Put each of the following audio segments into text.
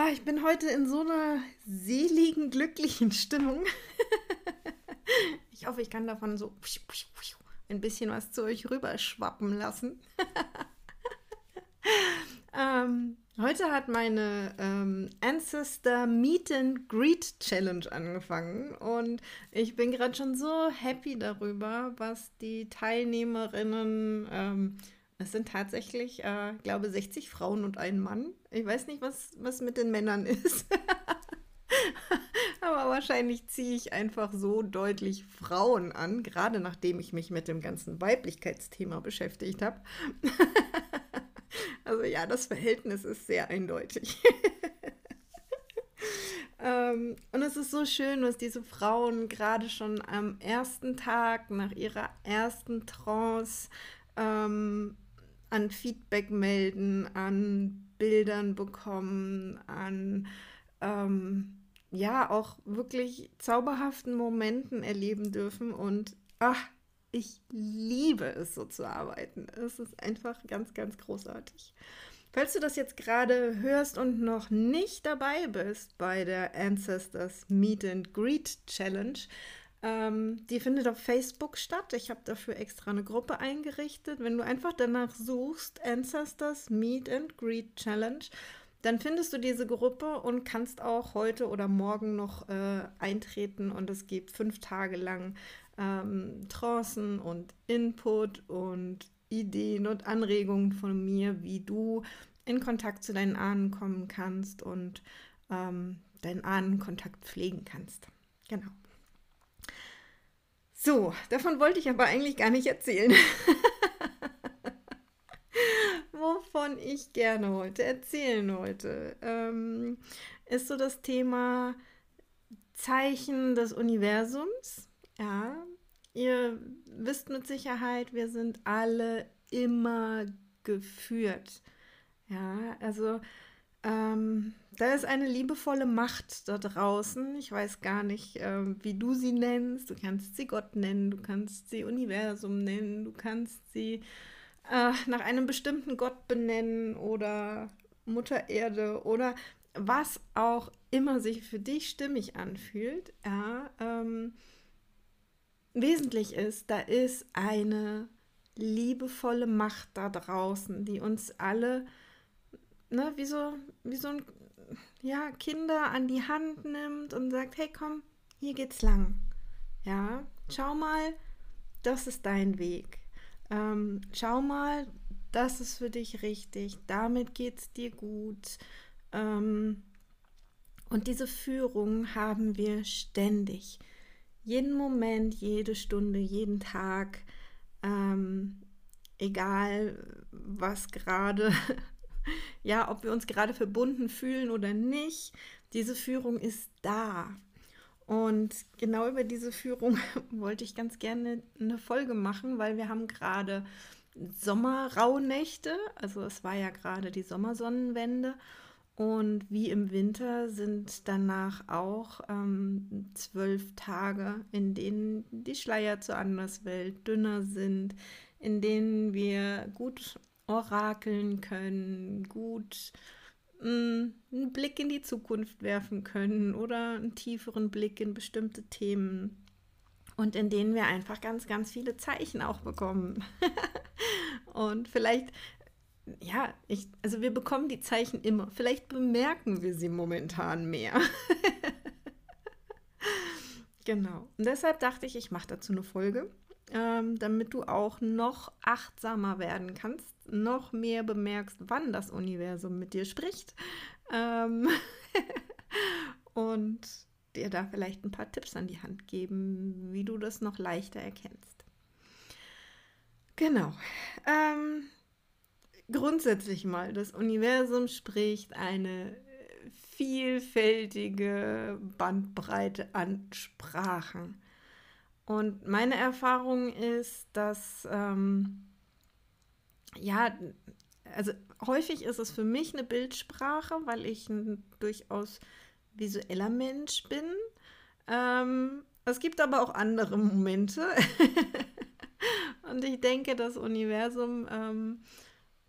Ah, ich bin heute in so einer seligen, glücklichen Stimmung. ich hoffe, ich kann davon so ein bisschen was zu euch rüberschwappen lassen. ähm, heute hat meine ähm, Ancestor Meet and Greet Challenge angefangen und ich bin gerade schon so happy darüber, was die Teilnehmerinnen ähm, es sind tatsächlich, äh, glaube 60 Frauen und ein Mann. Ich weiß nicht, was, was mit den Männern ist. Aber wahrscheinlich ziehe ich einfach so deutlich Frauen an, gerade nachdem ich mich mit dem ganzen Weiblichkeitsthema beschäftigt habe. also ja, das Verhältnis ist sehr eindeutig. ähm, und es ist so schön, was diese Frauen gerade schon am ersten Tag nach ihrer ersten Trance ähm, an Feedback melden, an Bildern bekommen, an ähm, ja auch wirklich zauberhaften Momenten erleben dürfen. Und ach, ich liebe es, so zu arbeiten. Es ist einfach ganz, ganz großartig. Falls du das jetzt gerade hörst und noch nicht dabei bist bei der Ancestors Meet and Greet Challenge, ähm, die findet auf Facebook statt. Ich habe dafür extra eine Gruppe eingerichtet. Wenn du einfach danach suchst, Ancestors Meet and Greet Challenge, dann findest du diese Gruppe und kannst auch heute oder morgen noch äh, eintreten. Und es gibt fünf Tage lang ähm, Trancen und Input und Ideen und Anregungen von mir, wie du in Kontakt zu deinen Ahnen kommen kannst und ähm, deinen Ahnenkontakt pflegen kannst. Genau. So, davon wollte ich aber eigentlich gar nicht erzählen. Wovon ich gerne heute erzählen wollte, ähm, ist so das Thema Zeichen des Universums. Ja, ihr wisst mit Sicherheit, wir sind alle immer geführt. Ja, also ähm, da ist eine liebevolle Macht da draußen. Ich weiß gar nicht, äh, wie du sie nennst. Du kannst sie Gott nennen, du kannst sie Universum nennen, du kannst sie äh, nach einem bestimmten Gott benennen oder Mutter Erde oder was auch immer sich für dich stimmig anfühlt. Ja, ähm, wesentlich ist, da ist eine liebevolle Macht da draußen, die uns alle ne, wie so, wie so ein ja, Kinder an die Hand nimmt und sagt, hey komm, hier geht's lang. Ja, schau mal, das ist dein Weg. Ähm, schau mal, das ist für dich richtig, damit geht's dir gut. Ähm, und diese Führung haben wir ständig. Jeden Moment, jede Stunde, jeden Tag, ähm, egal was gerade ja, ob wir uns gerade verbunden fühlen oder nicht, diese Führung ist da. Und genau über diese Führung wollte ich ganz gerne eine Folge machen, weil wir haben gerade Sommerrauhnächte, also es war ja gerade die Sommersonnenwende und wie im Winter sind danach auch ähm, zwölf Tage, in denen die Schleier zur Anderswelt dünner sind, in denen wir gut orakeln können, gut mh, mm, einen Blick in die Zukunft werfen können oder einen tieferen Blick in bestimmte Themen und in denen wir einfach ganz, ganz viele Zeichen auch bekommen. und vielleicht, ja, ich, also wir bekommen die Zeichen immer. Vielleicht bemerken wir sie momentan mehr. genau. Und deshalb dachte ich, ich mache dazu eine Folge ähm, damit du auch noch achtsamer werden kannst, noch mehr bemerkst, wann das Universum mit dir spricht ähm und dir da vielleicht ein paar Tipps an die Hand geben, wie du das noch leichter erkennst. Genau. Ähm, grundsätzlich mal, das Universum spricht eine vielfältige Bandbreite an Sprachen. Und meine Erfahrung ist, dass, ähm, ja, also häufig ist es für mich eine Bildsprache, weil ich ein durchaus visueller Mensch bin. Ähm, es gibt aber auch andere Momente. Und ich denke, das Universum ähm,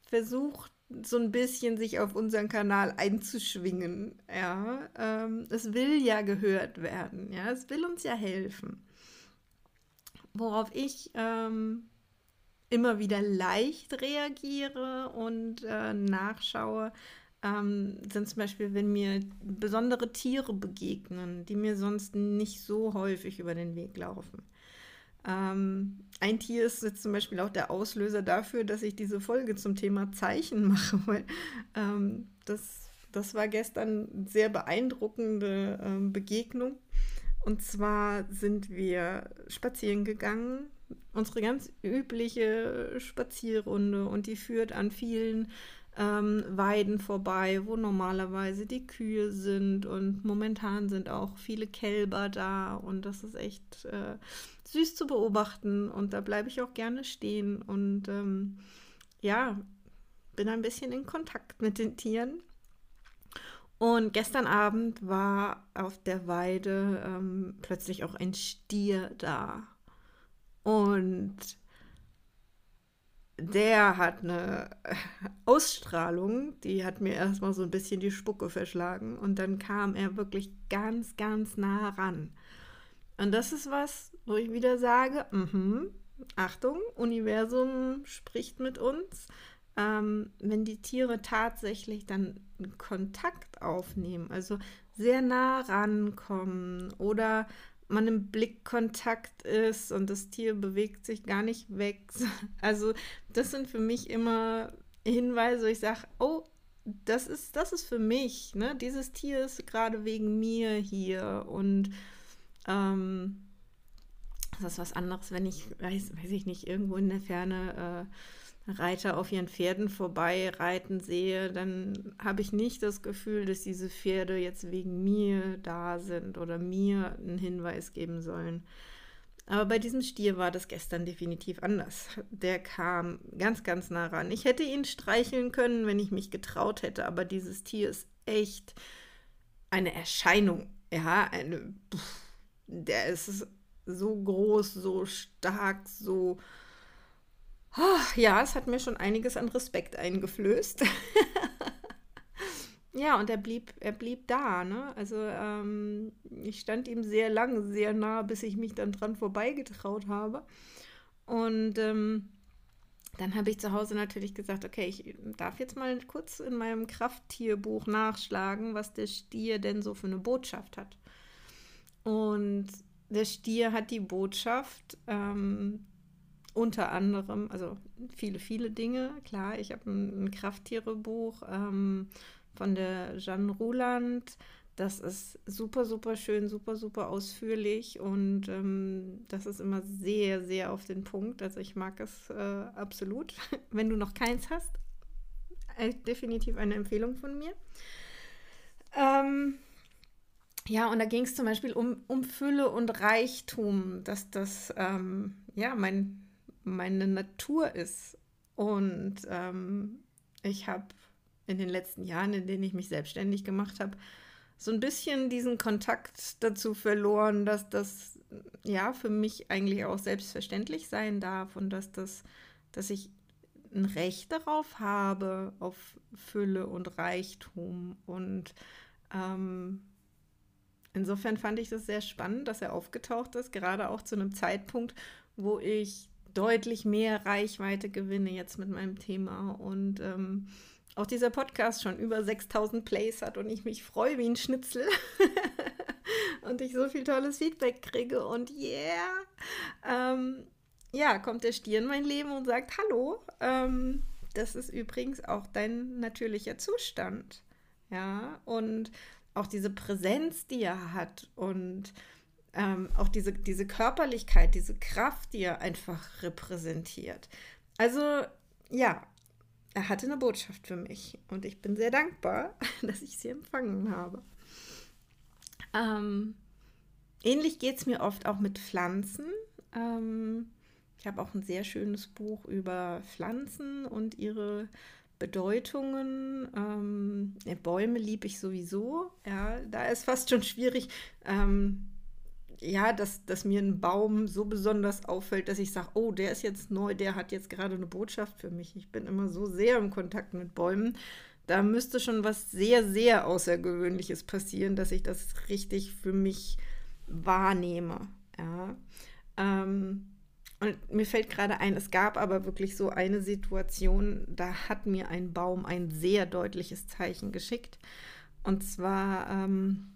versucht so ein bisschen sich auf unseren Kanal einzuschwingen. Ja, ähm, es will ja gehört werden. Ja, es will uns ja helfen. Worauf ich ähm, immer wieder leicht reagiere und äh, nachschaue, ähm, sind zum Beispiel, wenn mir besondere Tiere begegnen, die mir sonst nicht so häufig über den Weg laufen. Ähm, ein Tier ist jetzt zum Beispiel auch der Auslöser dafür, dass ich diese Folge zum Thema Zeichen mache, weil ähm, das, das war gestern eine sehr beeindruckende ähm, Begegnung. Und zwar sind wir spazieren gegangen, unsere ganz übliche Spazierrunde. Und die führt an vielen ähm, Weiden vorbei, wo normalerweise die Kühe sind. Und momentan sind auch viele Kälber da. Und das ist echt äh, süß zu beobachten. Und da bleibe ich auch gerne stehen. Und ähm, ja, bin ein bisschen in Kontakt mit den Tieren. Und gestern Abend war auf der Weide ähm, plötzlich auch ein Stier da. Und der hat eine Ausstrahlung, die hat mir erstmal so ein bisschen die Spucke verschlagen. Und dann kam er wirklich ganz, ganz nah ran. Und das ist was, wo ich wieder sage, mh, Achtung, Universum spricht mit uns. Ähm, wenn die Tiere tatsächlich dann Kontakt aufnehmen, also sehr nah rankommen oder man im Blickkontakt ist und das Tier bewegt sich gar nicht weg. Also das sind für mich immer Hinweise, ich sage, oh, das ist, das ist für mich, ne? Dieses Tier ist gerade wegen mir hier und ähm, das ist was anderes, wenn ich, weiß, weiß ich nicht, irgendwo in der Ferne äh, Reiter auf ihren Pferden vorbei reiten sehe, dann habe ich nicht das Gefühl, dass diese Pferde jetzt wegen mir da sind oder mir einen Hinweis geben sollen. Aber bei diesem Stier war das gestern definitiv anders. Der kam ganz, ganz nah ran. Ich hätte ihn streicheln können, wenn ich mich getraut hätte, aber dieses Tier ist echt eine Erscheinung. Ja, eine. Pff, der ist so groß, so stark, so. Oh, ja, es hat mir schon einiges an Respekt eingeflößt. ja, und er blieb, er blieb da, ne? Also ähm, ich stand ihm sehr lang, sehr nah, bis ich mich dann dran vorbeigetraut habe. Und ähm, dann habe ich zu Hause natürlich gesagt, okay, ich darf jetzt mal kurz in meinem Krafttierbuch nachschlagen, was der Stier denn so für eine Botschaft hat. Und der Stier hat die Botschaft, ähm, unter anderem, also viele, viele Dinge. Klar, ich habe ein, ein Krafttierebuch ähm, von der Jeanne Ruland. Das ist super, super schön, super, super ausführlich und ähm, das ist immer sehr, sehr auf den Punkt. Also ich mag es äh, absolut. Wenn du noch keins hast, äh, definitiv eine Empfehlung von mir. Ähm, ja, und da ging es zum Beispiel um, um Fülle und Reichtum, dass das ähm, ja mein, meine Natur ist. Und ähm, ich habe in den letzten Jahren, in denen ich mich selbstständig gemacht habe, so ein bisschen diesen Kontakt dazu verloren, dass das ja für mich eigentlich auch selbstverständlich sein darf und dass das, dass ich ein Recht darauf habe, auf Fülle und Reichtum und ähm, Insofern fand ich das sehr spannend, dass er aufgetaucht ist, gerade auch zu einem Zeitpunkt, wo ich deutlich mehr Reichweite gewinne jetzt mit meinem Thema und ähm, auch dieser Podcast schon über 6000 Plays hat und ich mich freue wie ein Schnitzel und ich so viel tolles Feedback kriege und yeah, ähm, ja, kommt der Stier in mein Leben und sagt, hallo, ähm, das ist übrigens auch dein natürlicher Zustand. Ja, und auch diese Präsenz, die er hat und ähm, auch diese, diese Körperlichkeit, diese Kraft, die er einfach repräsentiert. Also ja, er hatte eine Botschaft für mich und ich bin sehr dankbar, dass ich sie empfangen habe. Ähm, ähnlich geht es mir oft auch mit Pflanzen. Ähm, ich habe auch ein sehr schönes Buch über Pflanzen und ihre Bedeutungen. Ähm, Bäume liebe ich sowieso. Ja, da ist fast schon schwierig, ähm, ja, dass, dass mir ein Baum so besonders auffällt, dass ich sage, oh, der ist jetzt neu, der hat jetzt gerade eine Botschaft für mich. Ich bin immer so sehr im Kontakt mit Bäumen. Da müsste schon was sehr, sehr Außergewöhnliches passieren, dass ich das richtig für mich wahrnehme. Ja. Ähm, und mir fällt gerade ein, es gab aber wirklich so eine Situation, da hat mir ein Baum ein sehr deutliches Zeichen geschickt. Und zwar ähm,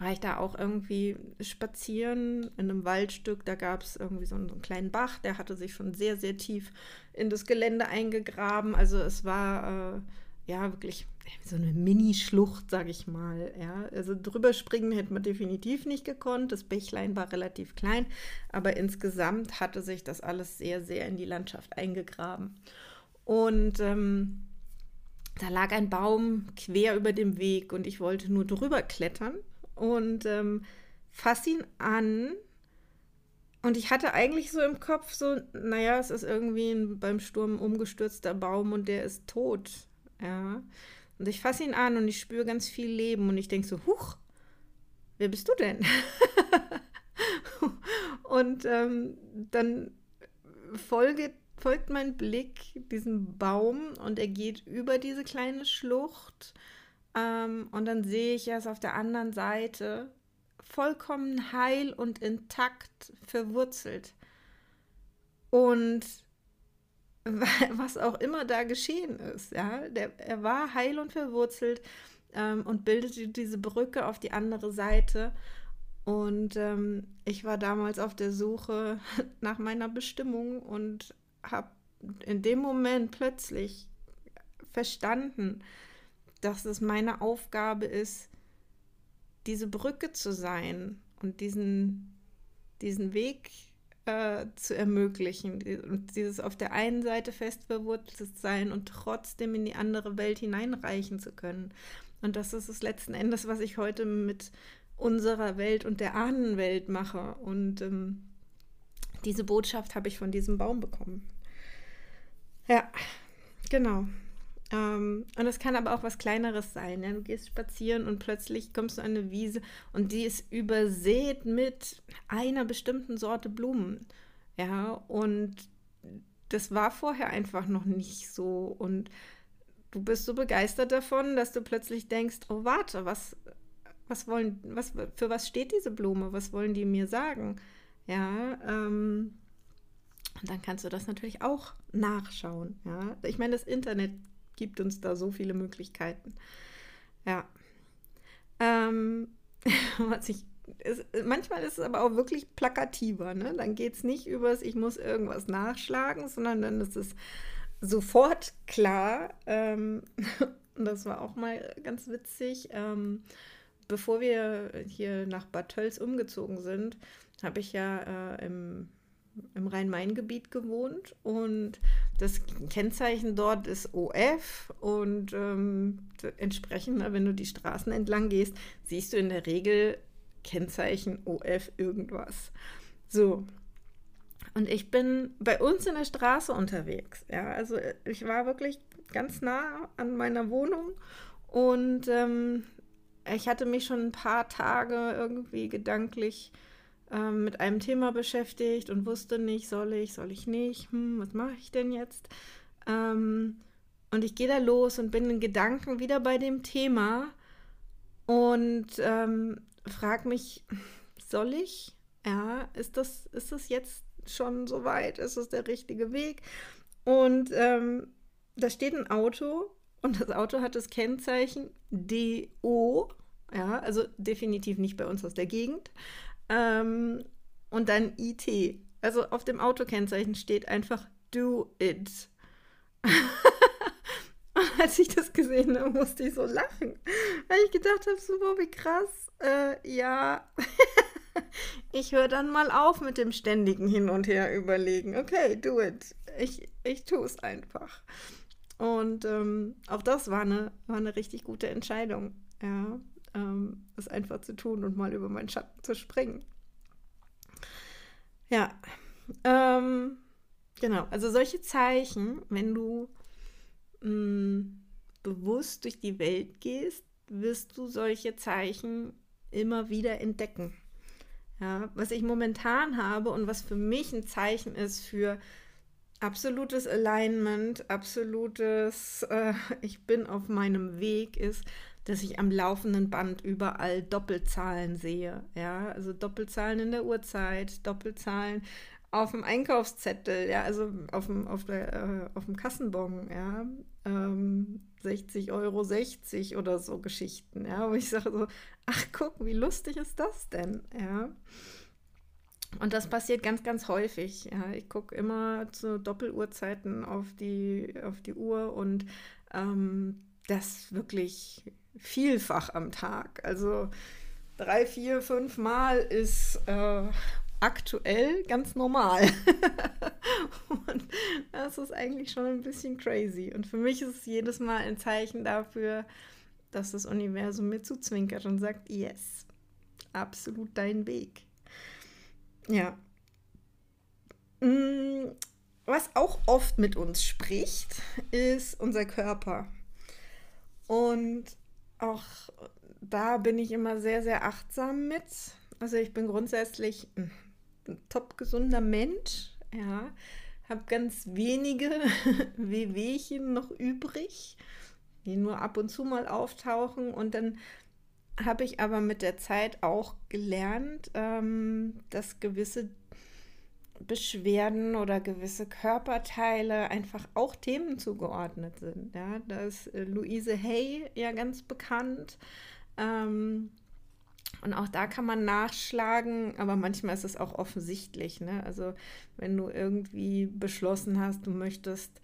war ich da auch irgendwie spazieren in einem Waldstück. Da gab es irgendwie so einen, so einen, kleinen Bach, der hatte sich schon sehr, sehr tief in das Gelände eingegraben. Also es war äh, ja wirklich so eine Mini-Schlucht, sag ich mal. Ja. Also drüber springen hätte man definitiv nicht gekonnt. Das Bächlein war relativ klein, aber insgesamt hatte sich das alles sehr, sehr in die Landschaft eingegraben. Und ähm, da lag ein Baum quer über dem Weg und ich wollte nur drüber klettern und ähm, fass ihn an. Und ich hatte eigentlich so im Kopf so, naja, es ist irgendwie ein beim Sturm umgestürzter Baum und der ist tot. Ja. Und ich fasse ihn an und ich spüre ganz viel Leben und ich denke so, huch, wer bist du denn? und ähm, dann folge, folgt mein Blick diesem Baum und er geht über diese kleine Schlucht ähm, und dann sehe ich es auf der anderen Seite vollkommen heil und intakt verwurzelt. Und was auch immer da geschehen ist, ja, der, er war heil und verwurzelt ähm, und bildete diese Brücke auf die andere Seite. Und ähm, ich war damals auf der Suche nach meiner Bestimmung und habe in dem Moment plötzlich verstanden, dass es meine Aufgabe ist, diese Brücke zu sein und diesen, diesen Weg äh, zu ermöglichen und dieses auf der einen Seite fest verwurzelt sein und trotzdem in die andere Welt hineinreichen zu können. Und das ist es letzten Endes, was ich heute mit unserer Welt und der Ahnenwelt mache. Und ähm, diese Botschaft habe ich von diesem Baum bekommen. Ja, genau. Ähm, und es kann aber auch was Kleineres sein. Ja? Du gehst spazieren und plötzlich kommst du an eine Wiese und die ist übersät mit einer bestimmten Sorte Blumen. Ja, und das war vorher einfach noch nicht so. Und du bist so begeistert davon, dass du plötzlich denkst, oh warte, was, was wollen, was, für was steht diese Blume? Was wollen die mir sagen? Ja, ähm, und dann kannst du das natürlich auch nachschauen. Ja, ich meine, das Internet gibt uns da so viele Möglichkeiten. Ja. Ähm, was ich ist, manchmal ist es aber auch wirklich plakativer. Ne? Dann geht es nicht übers, ich muss irgendwas nachschlagen, sondern dann ist es sofort klar. Ähm, das war auch mal ganz witzig. Ähm, bevor wir hier nach Bad Tölz umgezogen sind, habe ich ja äh, im im Rhein-Main-Gebiet gewohnt und das Kennzeichen dort ist OF und ähm, entsprechend, wenn du die Straßen entlang gehst, siehst du in der Regel Kennzeichen OF irgendwas. So. Und ich bin bei uns in der Straße unterwegs. Ja, also ich war wirklich ganz nah an meiner Wohnung und ähm, ich hatte mich schon ein paar Tage irgendwie gedanklich ähm, mit einem Thema beschäftigt und wusste nicht, soll ich, soll ich nicht, hm, was mache ich denn jetzt? Ähm, und ich gehe da los und bin in Gedanken wieder bei dem Thema und ähm, frage mich, soll ich? Ja, ist das, ist das jetzt schon so weit? Ist das der richtige Weg? Und ähm, da steht ein Auto und das Auto hat das Kennzeichen DO, ja, also definitiv nicht bei uns aus der Gegend, ähm, und dann IT. Also auf dem Autokennzeichen steht einfach Do It. und als ich das gesehen habe, musste ich so lachen. Weil ich gedacht habe, super, wie krass. Äh, ja. ich höre dann mal auf mit dem ständigen Hin und Her überlegen. Okay, do it. Ich, ich tue es einfach. Und ähm, auch das war eine, war eine richtig gute Entscheidung, ja, ähm, es einfach zu tun und mal über meinen Schatten zu springen. Ja, ähm, genau. Also solche Zeichen, wenn du mh, mm, bewusst durch die Welt gehst, wirst du solche Zeichen immer wieder entdecken. Ja, was ich momentan habe und was für mich ein Zeichen ist für absolutes Alignment, absolutes, äh, ich bin auf meinem Weg, ist, dass ich am laufenden Band überall Doppelzahlen sehe. Ja, also Doppelzahlen in der Uhrzeit, Doppelzahlen auf dem Einkaufszettel, ja, also auf dem, auf der, äh, auf dem Kassenbon, ja, ähm, 60 Euro 60 oder so Geschichten, ja, wo ich sage so, ach guck, wie lustig ist das denn, ja. Und das passiert ganz, ganz häufig. Ja. Ich gucke immer zu Doppeluhrzeiten auf die, auf die Uhr und ähm, das wirklich vielfach am Tag. Also drei, vier, fünf Mal ist äh, aktuell ganz normal. und das ist eigentlich schon ein bisschen crazy. Und für mich ist es jedes Mal ein Zeichen dafür, dass das Universum mir zuzwinkert und sagt, yes, absolut dein Weg. Ja. Mm, was auch oft mit uns spricht, ist unser Körper. Und auch da bin ich immer sehr, sehr achtsam mit. Also ich bin grundsätzlich ein top gesunder Mensch, ja, habe ganz wenige Wehwehchen noch übrig, die nur ab und zu mal auftauchen und dann habe ich aber mit der Zeit auch gelernt, ähm, dass gewisse Beschwerden oder gewisse Körperteile einfach auch Themen zugeordnet sind. Ja, da ist äh, Louise Hay ja ganz bekannt. Ähm, und auch da kann man nachschlagen, aber manchmal ist es auch offensichtlich. Ne? Also wenn du irgendwie beschlossen hast, du möchtest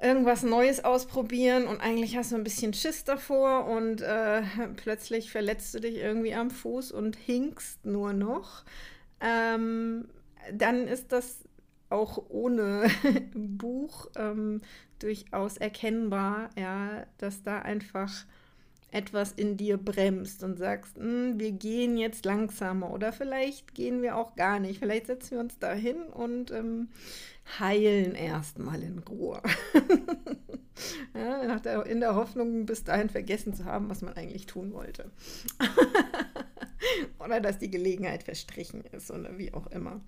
irgendwas Neues ausprobieren und eigentlich hast du ein bisschen Schiss davor und äh, plötzlich verletzt du dich irgendwie am Fuß und hinkst nur noch, ähm, dann ist das auch ohne Buch ähm, durchaus erkennbar, ja, dass da einfach etwas in dir bremst und sagst, hm, wir gehen jetzt langsamer oder vielleicht gehen wir auch gar nicht. Vielleicht setzen wir uns da hin und ähm, heilen erstmal in Ruhe. ja, der, in der Hoffnung, bis dahin vergessen zu haben, was man eigentlich tun wollte. oder dass die Gelegenheit verstrichen ist oder wie auch immer.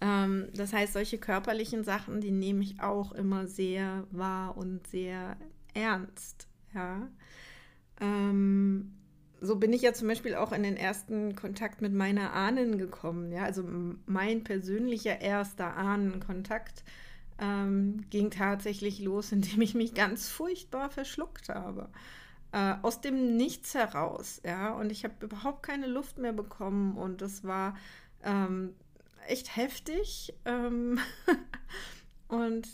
Ähm, das heißt, solche körperlichen Sachen, die nehme ich auch immer sehr wahr und sehr ernst. Ja. Ähm, so bin ich ja zum Beispiel auch in den ersten Kontakt mit meiner Ahnen gekommen. Ja, also mein persönlicher erster Ahnenkontakt ähm, ging tatsächlich los, indem ich mich ganz furchtbar verschluckt habe. Äh, aus dem Nichts heraus, ja. Und ich habe überhaupt keine Luft mehr bekommen und das war ähm, echt heftig. Ähm und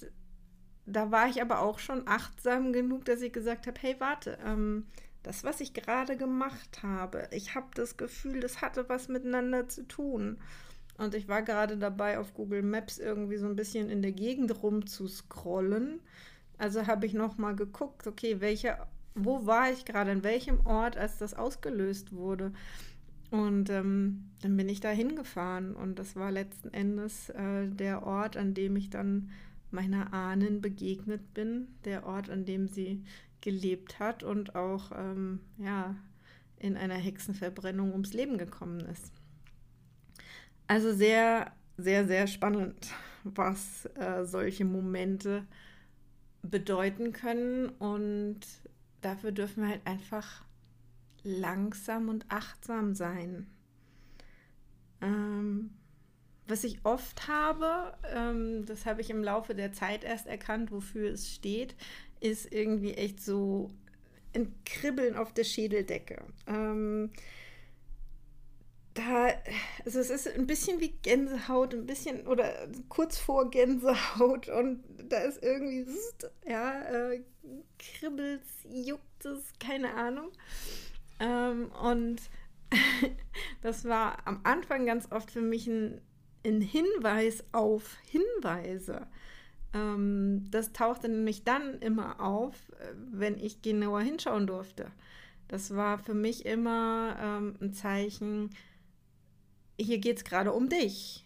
da war ich aber auch schon achtsam genug, dass ich gesagt habe, hey, warte, ähm, das, was ich gerade gemacht habe, ich habe das Gefühl, das hatte was miteinander zu tun. Und ich war gerade dabei, auf Google Maps irgendwie so ein bisschen in der Gegend rumzuscrollen. Also habe ich nochmal geguckt, okay, welche, wo war ich gerade, an welchem Ort, als das ausgelöst wurde. Und ähm, dann bin ich da hingefahren und das war letzten Endes äh, der Ort, an dem ich dann meiner Ahnen begegnet bin, der Ort, an dem sie gelebt hat und auch ähm, ja, in einer Hexenverbrennung ums Leben gekommen ist. Also sehr, sehr, sehr spannend, was äh, solche Momente bedeuten können. Und dafür dürfen wir halt einfach langsam und achtsam sein. Ähm, was ich oft habe, ähm, das habe ich im Laufe der Zeit erst erkannt, wofür es steht, ist irgendwie echt so ein Kribbeln auf der Schädeldecke. Ähm, da, also es ist ein bisschen wie Gänsehaut, ein bisschen oder kurz vor Gänsehaut und da ist irgendwie, ja, äh, kribbelt juckt es, keine Ahnung. Ähm, und das war am Anfang ganz oft für mich ein, ein Hinweis auf Hinweise. Ähm, das tauchte nämlich dann immer auf, wenn ich genauer hinschauen durfte. Das war für mich immer ähm, ein Zeichen, hier geht es gerade um dich.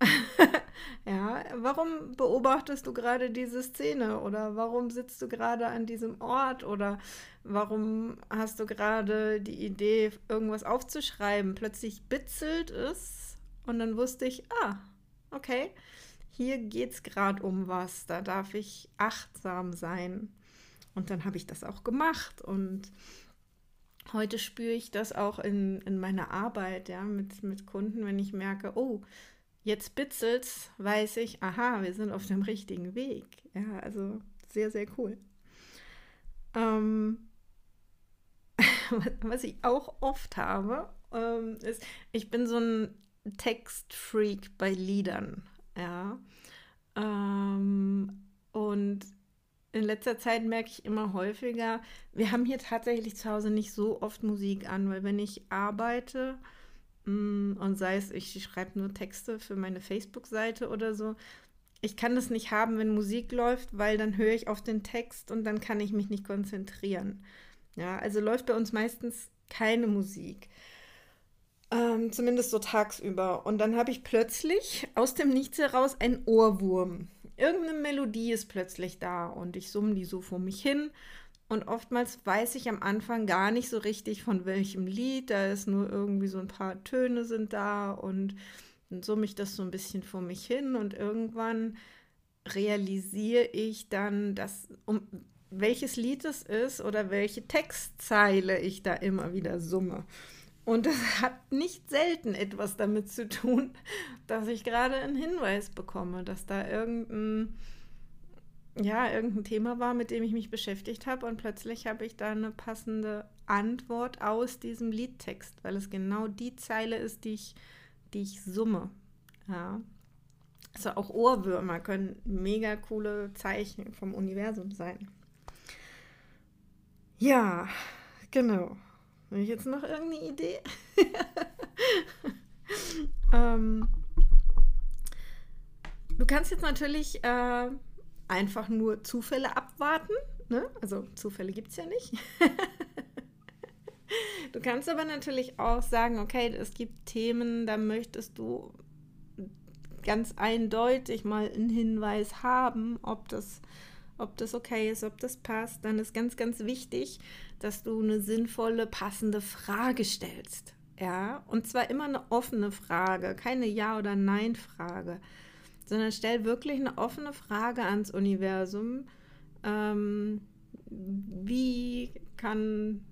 ja, warum beobachtest du gerade diese Szene oder warum sitzt du gerade an diesem Ort oder warum hast du gerade die Idee, irgendwas aufzuschreiben? Plötzlich bitzelt es und dann wusste ich, ah, okay, hier geht es gerade um was, da darf ich achtsam sein. Und dann habe ich das auch gemacht und heute spüre ich das auch in, in meiner Arbeit, ja, mit, mit Kunden, wenn ich merke, oh, jetzt bitzelt's, weiß ich, aha, wir sind auf dem richtigen Weg. Ja, also sehr, sehr cool. Ähm, was ich auch oft habe, ähm, ist, ich bin so ein Textfreak bei Liedern. Ja. Ähm, und in letzter Zeit merke ich immer häufiger, wir haben hier tatsächlich zu Hause nicht so oft Musik an, weil wenn ich arbeite und sei es, ich schreibe nur Texte für meine Facebook-Seite oder so, ich kann das nicht haben, wenn Musik läuft, weil dann höre ich auf den Text und dann kann ich mich nicht konzentrieren. Ja, also läuft bei uns meistens keine Musik. Ähm, zumindest so tagsüber. Und dann habe ich plötzlich aus dem Nichts heraus einen Ohrwurm. Irgendeine Melodie ist plötzlich da und ich summe die so vor mich hin. Und oftmals weiß ich am Anfang gar nicht so richtig von welchem Lied. Da ist nur irgendwie so ein paar Töne sind da und dann summe ich das so ein bisschen vor mich hin und irgendwann realisiere ich dann, dass um welches Lied es ist oder welche Textzeile ich da immer wieder summe. Und das hat nicht selten etwas damit zu tun, dass ich gerade einen Hinweis bekomme, dass da irgendein, ja, irgendein Thema war, mit dem ich mich beschäftigt habe und plötzlich habe ich da eine passende Antwort aus diesem Liedtext, weil es genau die Zeile ist, die ich, die ich summe. Ja. Also auch Ohrwürmer können mega coole Zeichen vom Universum sein. Ja, genau. Habe ich jetzt noch irgendeine Idee? ähm, du kannst jetzt natürlich äh, einfach nur Zufälle abwarten. Ne? Also Zufälle gibt es ja nicht. du kannst aber natürlich auch sagen, okay, es gibt Themen, da möchtest du ganz eindeutig mal einen Hinweis haben, ob das ob das okay ist, ob das passt, dann ist ganz, ganz wichtig, dass du eine sinnvolle, passende Frage stellst. Ja, und zwar immer eine offene Frage, keine Ja- oder Nein-Frage, sondern stell wirklich eine offene Frage ans Universum. Ähm, wie kann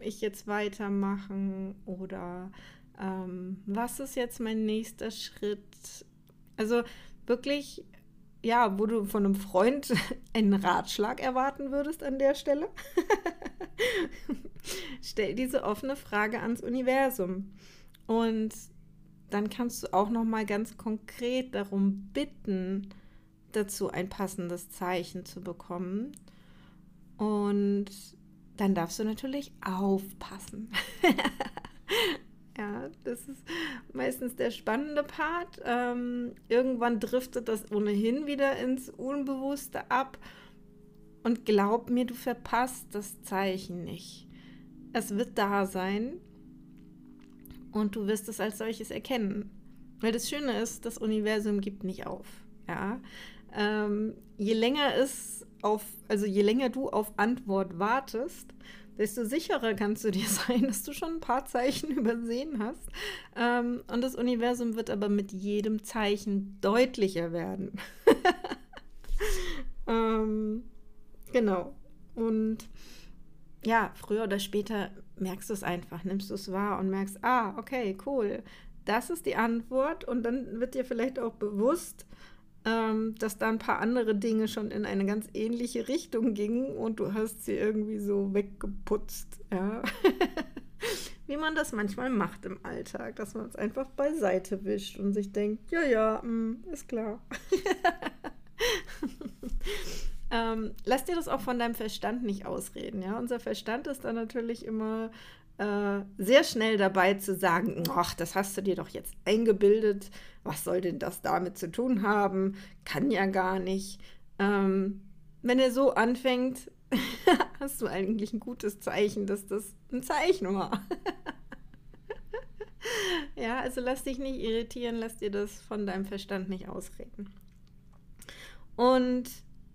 ich jetzt weitermachen oder ähm, was ist jetzt mein nächster Schritt? Also wirklich ja, wo du von einem Freund einen Ratschlag erwarten würdest an der Stelle, stell diese offene Frage ans Universum. Und dann kannst du auch noch mal ganz konkret darum bitten, dazu ein passendes Zeichen zu bekommen. Und dann darfst du natürlich aufpassen. Ja, das ist meistens der spannende Part. Ähm, irgendwann driftet das ohnehin wieder ins Unbewusste ab. Und glaub mir, du verpasst das Zeichen nicht. Es wird da sein und du wirst es als solches erkennen. Weil das Schöne ist, das Universum gibt nicht auf. Ja? Ähm, je länger es auf, also je länger du auf Antwort wartest, desto sicherer kannst du dir sein, dass du schon ein paar Zeichen übersehen hast. Ähm, und das Universum wird aber mit jedem Zeichen deutlicher werden. ähm, genau. Und ja, früher oder später merkst du es einfach, nimmst du es wahr und merkst, ah, okay, cool. Das ist die Antwort und dann wird dir vielleicht auch bewusst, ähm, dass da ein paar andere Dinge schon in eine ganz ähnliche Richtung gingen und du hast sie irgendwie so weggeputzt, ja. Wie man das manchmal macht im Alltag, dass man es einfach beiseite wischt und sich denkt, ja, ja, mh, mm, ist klar. ähm, lass dir das auch von deinem Verstand nicht ausreden. Ja, unser Verstand ist dann natürlich immer äh, sehr schnell dabei zu sagen, ach, das hast du dir doch jetzt eingebildet. Was soll denn das damit zu tun haben? Kann ja gar nicht. Ähm, wenn er so anfängt, hast du eigentlich ein gutes Zeichen, dass das ein Zeichen war. ja, also lass dich nicht irritieren, lass dir das von deinem Verstand nicht ausreden. Und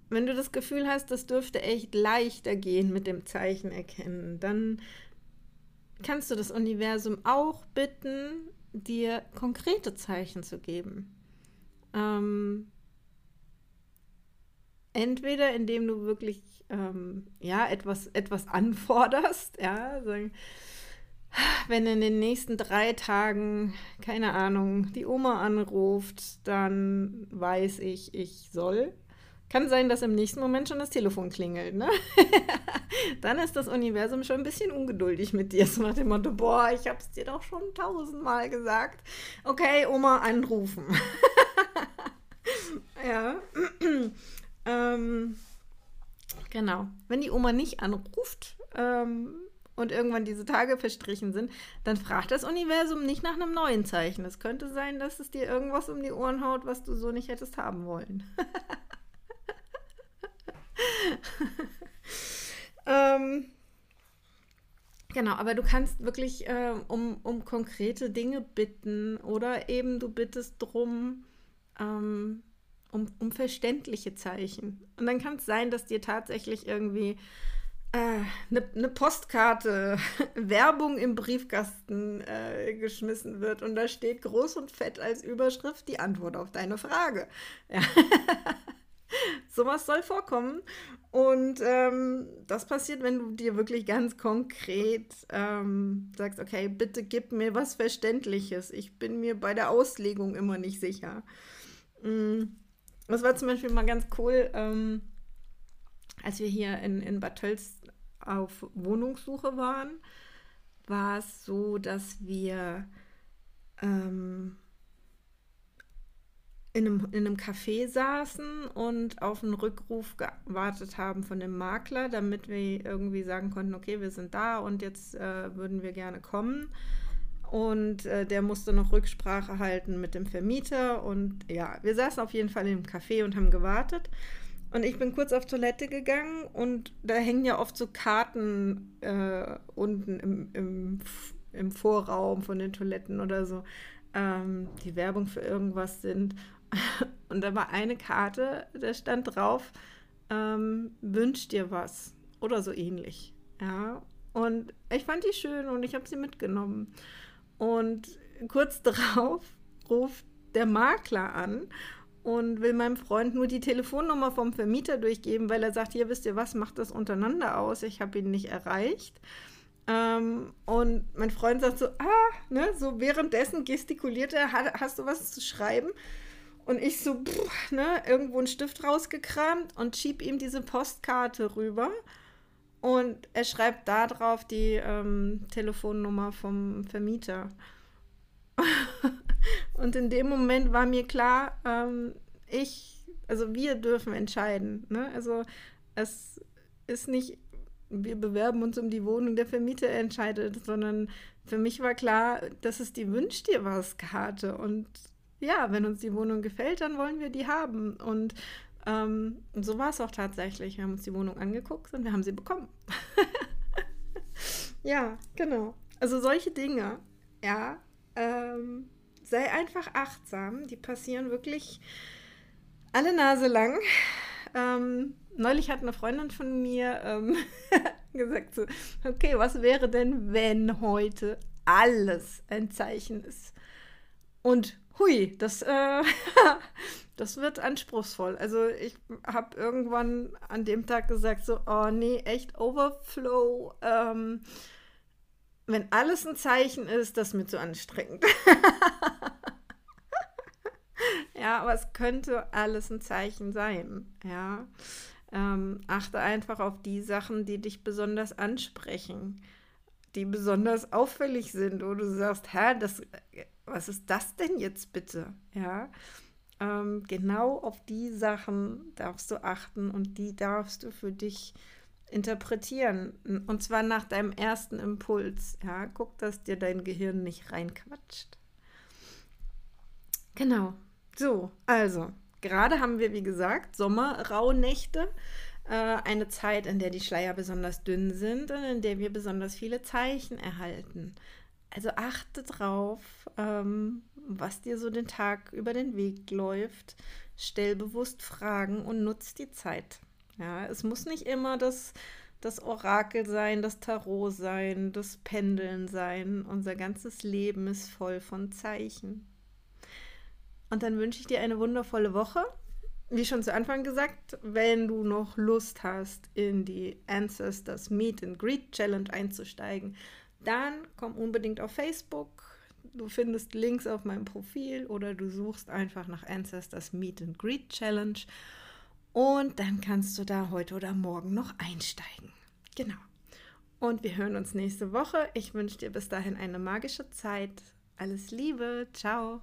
wenn du das Gefühl hast, das dürfte echt leichter gehen mit dem Zeichen erkennen, dann kannst du das Universum auch bitten, dir konkrete Zeichen zu geben. Ähm, entweder indem du wirklich ähm, ja, etwas, etwas anforderst, ja, sagen, wenn in den nächsten drei Tagen, keine Ahnung, die Oma anruft, dann weiß ich, ich soll. Kann sein, dass im nächsten Moment schon das Telefon klingelt, ne? dann ist das Universum schon ein bisschen ungeduldig mit dir. So nach dem Motto, boah, ich hab's dir doch schon tausendmal gesagt. Okay, Oma anrufen. ja. ähm, genau. Wenn die Oma nicht anruft, ähm, und irgendwann diese Tage verstrichen sind, dann fragt das Universum nicht nach einem neuen Zeichen. Es könnte sein, dass es dir irgendwas um die Ohren haut, was du so nicht hättest haben wollen. ähm, genau, aber du kannst wirklich äh, um, um konkrete Dinge bitten oder eben du bittest drum, ähm, um, um verständliche Zeichen. Und dann kann es sein, dass dir tatsächlich irgendwie eine, äh, eine Postkarte, Werbung im Briefkasten äh, geschmissen wird und da steht groß und fett als Überschrift die Antwort auf deine Frage. Ja. Sowas soll vorkommen. Und ähm, das passiert, wenn du dir wirklich ganz konkret ähm, sagst, okay, bitte gib mir was Verständliches. Ich bin mir bei der Auslegung immer nicht sicher. Mm, das war zum Beispiel mal ganz cool. Ähm, als wir hier in, in Bad Tölz auf Wohnungssuche waren, war es so, dass wir ähm, in, einem, in einem Café saßen und auf einen Rückruf gewartet haben von dem Makler, damit wir irgendwie sagen konnten, okay, wir sind da und jetzt äh, würden wir gerne kommen. Und äh, der musste noch Rücksprache halten mit dem Vermieter. Und ja, wir saßen auf jeden Fall im Café und haben gewartet. Und ich bin kurz auf Toilette gegangen und da hängen ja oft so Karten äh, unten im, im, im, Vorraum von den Toiletten oder so, ähm, die Werbung für irgendwas sind. Und da war eine Karte, da stand drauf, ähm, wünsch dir was oder so ähnlich. Ja, und ich fand die schön und ich habe sie mitgenommen. Und kurz darauf ruft der Makler an und will meinem Freund nur die Telefonnummer vom Vermieter durchgeben, weil er sagt, hier wisst ihr was, macht das untereinander aus, ich habe ihn nicht erreicht. Ähm, und mein Freund sagt so, ah, ne, so währenddessen gestikuliert er, hast du was zu schreiben? Und ich so, pff, ne, irgendwo einen Stift rausgekramt und schieb ihm diese Postkarte rüber. Und er schreibt da drauf die ähm, Telefonnummer vom Vermieter. Und in dem Moment war mir klar, ähm, ich, also wir dürfen entscheiden. Ne? Also es ist nicht, wir bewerben uns um die Wohnung, der Vermieter entscheidet, sondern für mich war klar, das ist die Wünsch dir was Karte. Und ja, wenn uns die Wohnung gefällt, dann wollen wir die haben. Und ähm, so war es auch tatsächlich. Wir haben uns die Wohnung angeguckt und wir haben sie bekommen. ja, genau. Also solche Dinge, ja, ähm, sei einfach achtsam. Die passieren wirklich alle Nase lang. Ähm, neulich hat eine Freundin von mir ähm, gesagt so, okay, was wäre denn, wenn heute alles ein Zeichen ist? Und hui, das, äh, das wird anspruchsvoll. Also ich habe irgendwann an dem Tag gesagt so, oh nee, echt Overflow. Ähm, wenn alles ein Zeichen ist, das ist mir zu anstrengend. ja, aber es könnte alles ein Zeichen sein. Ja. Ähm, achte einfach auf die Sachen, die dich besonders ansprechen, die besonders auffällig sind, wo du sagst, hä, das, was ist das denn jetzt bitte? Ja. Ähm, genau auf die Sachen darfst du achten und die darfst du für dich interpretieren. Und zwar nach deinem ersten Impuls. Ja, guck, dass dir dein Gehirn nicht reinquatscht. Genau. So, also, gerade haben wir, wie gesagt, Sommerrauhnächte. Äh, eine Zeit, in der die Schleier besonders dünn sind und in der wir besonders viele Zeichen erhalten. Also achte drauf, ähm, was dir so den Tag über den Weg läuft. Stell bewusst Fragen und nutz die Zeit. Ja, es muss nicht immer das, das Orakel sein, das Tarot sein, das Pendeln sein. Unser ganzes Leben ist voll von Zeichen. Und dann wünsche ich dir eine wundervolle Woche. Wie schon zu Anfang gesagt, wenn du noch Lust hast, in die Ancestors Meet and Greet Challenge einzusteigen, dann komm unbedingt auf Facebook. Du findest Links auf meinem Profil oder du suchst einfach nach Ancestors Meet and Greet Challenge und dann kannst du da heute oder morgen noch einsteigen. Genau. Und wir hören uns nächste Woche. Ich wünsche dir bis dahin eine magische Zeit. Alles Liebe. Ciao.